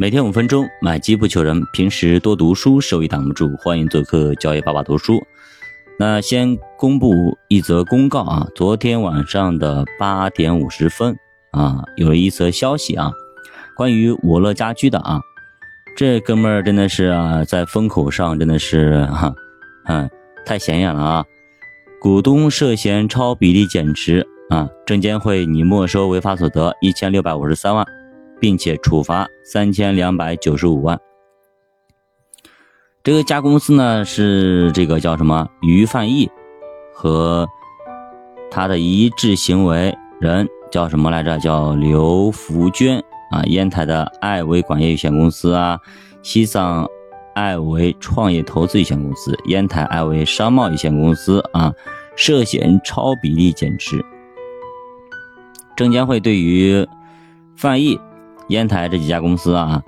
每天五分钟，买机不求人。平时多读书，收益挡不住。欢迎做客交易爸爸读书。那先公布一则公告啊，昨天晚上的八点五十分啊，有了一则消息啊，关于我乐家居的啊，这哥们儿真的是啊，在风口上真的是哈，嗯，太显眼了啊！股东涉嫌超比例减持啊，证监会拟没收违法所得一千六百五十三万。并且处罚三千两百九十五万。这个家公司呢是这个叫什么于范义和他的一致行为人叫什么来着？叫刘福娟啊，烟台的爱维管业有限公司啊，西藏爱维创业投资有限公司，烟台爱维商贸有限公司啊，涉嫌超比例减持。证监会对于范义。烟台这几家公司啊，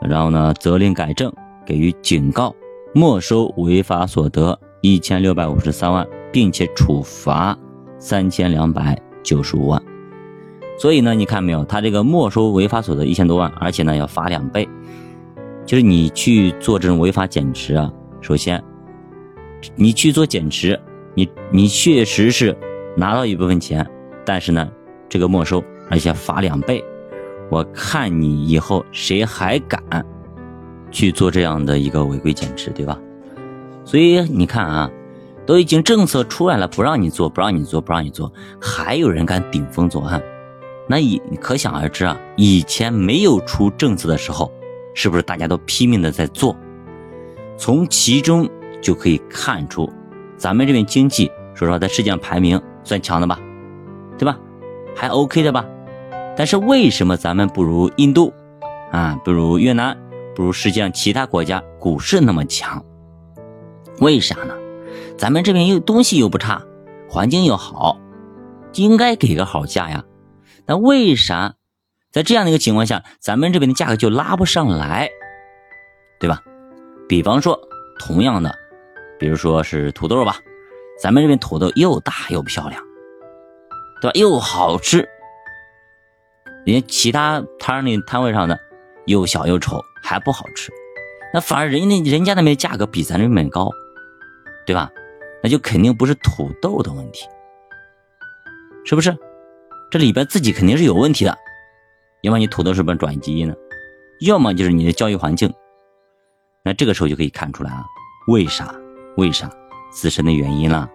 然后呢，责令改正，给予警告，没收违法所得一千六百五十三万，并且处罚三千两百九十五万。所以呢，你看没有，他这个没收违法所得一千多万，而且呢要罚两倍。就是你去做这种违法减持啊，首先，你去做减持，你你确实是拿到一部分钱，但是呢，这个没收，而且罚两倍。我看你以后谁还敢去做这样的一个违规减持，对吧？所以你看啊，都已经政策出来了，不让你做，不让你做，不让你做，还有人敢顶风作案，那以可想而知啊。以前没有出政策的时候，是不是大家都拼命的在做？从其中就可以看出，咱们这边经济，说实话，在世界上排名算强的吧，对吧？还 OK 的吧？但是为什么咱们不如印度，啊，不如越南，不如世界上其他国家股市那么强？为啥呢？咱们这边又东西又不差，环境又好，应该给个好价呀。那为啥在这样的一个情况下，咱们这边的价格就拉不上来，对吧？比方说，同样的，比如说是土豆吧，咱们这边土豆又大又漂亮，对吧？又好吃。人家其他摊那摊位上的又小又丑，还不好吃，那反而人家人家那边价格比咱这边高，对吧？那就肯定不是土豆的问题，是不是？这里边自己肯定是有问题的，要么你土豆是不是转基因呢？要么就是你的教育环境。那这个时候就可以看出来啊，为啥？为啥？自身的原因了，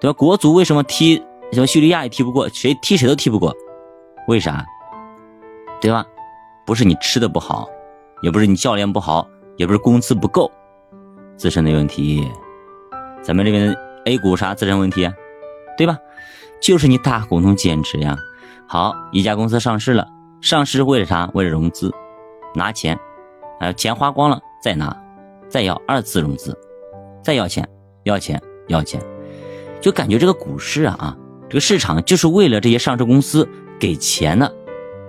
对吧？国足为什么踢什么叙利亚也踢不过，谁踢谁都踢不过，为啥？对吧？不是你吃的不好，也不是你教练不好，也不是工资不够，自身的问题。咱们这边 A 股啥自身问题啊？对吧？就是你大股东减持呀。好，一家公司上市了，上市为了啥？为了融资，拿钱，啊，钱花光了再拿，再要二次融资，再要钱，要钱，要钱，就感觉这个股市啊啊，这个市场就是为了这些上市公司给钱的。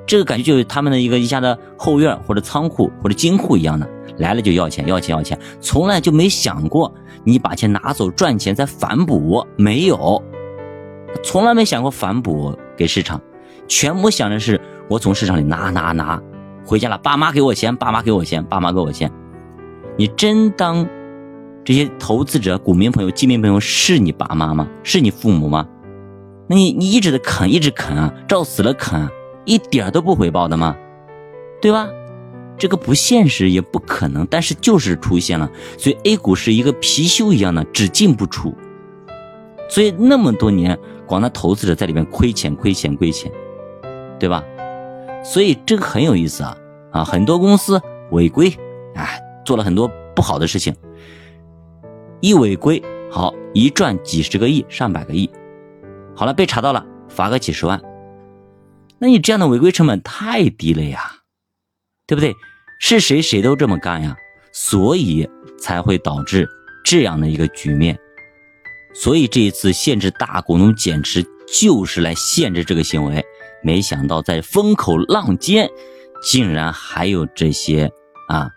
这个感觉就是他们的一个一家的后院或者仓库或者金库一样的，来了就要钱要钱要钱，从来就没想过你把钱拿走赚钱再反哺，没有，从来没想过反哺给市场，全部想的是我从市场里拿拿拿，回家了爸妈给我钱，爸妈给我钱，爸妈给我钱，你真当这些投资者、股民朋友、基民朋友是你爸妈吗？是你父母吗？那你你一直的啃，一直啃啊，照死了啃。一点都不回报的吗？对吧？这个不现实，也不可能，但是就是出现了。所以 A 股是一个貔貅一样的，只进不出。所以那么多年，广大投资者在里面亏钱、亏钱、亏钱，对吧？所以这个很有意思啊啊！很多公司违规，哎，做了很多不好的事情，一违规好一赚几十个亿、上百个亿，好了被查到了，罚个几十万。那你这样的违规成本太低了呀，对不对？是谁谁都这么干呀，所以才会导致这样的一个局面。所以这一次限制大股东减持，就是来限制这个行为。没想到在风口浪尖，竟然还有这些啊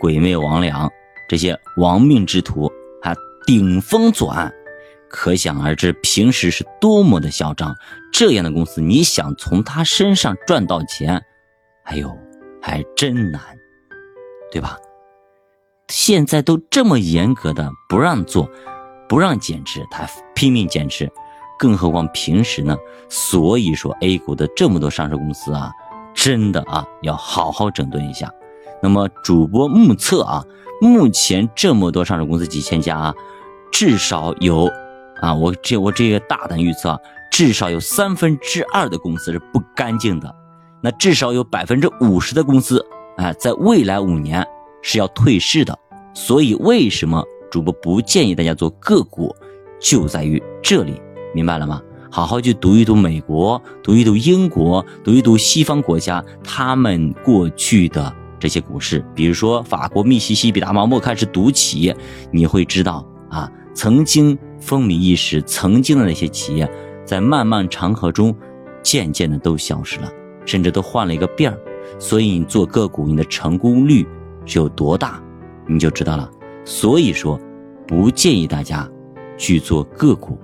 鬼魅魍魉，这些亡命之徒还顶风作案。可想而知，平时是多么的嚣张。这样的公司，你想从他身上赚到钱，哎呦，还真难。对吧？现在都这么严格的不让做，不让减持，他拼命减持，更何况平时呢？所以说 A 股的这么多上市公司啊，真的啊要好好整顿一下。那么主播目测啊，目前这么多上市公司几千家啊，至少有啊，我这我这个大胆预测，至少有三分之二的公司是不干净的，那至少有百分之五十的公司啊，在未来五年。是要退市的，所以为什么主播不建议大家做个股，就在于这里，明白了吗？好好去读一读美国，读一读英国，读一读西方国家他们过去的这些股市，比如说法国、密西西比、大毛莫开始读起，你会知道啊，曾经风靡一时，曾经的那些企业，在漫漫长河中，渐渐的都消失了，甚至都换了一个遍儿。所以你做个股，你的成功率。是有多大，你就知道了。所以说，不建议大家去做个股。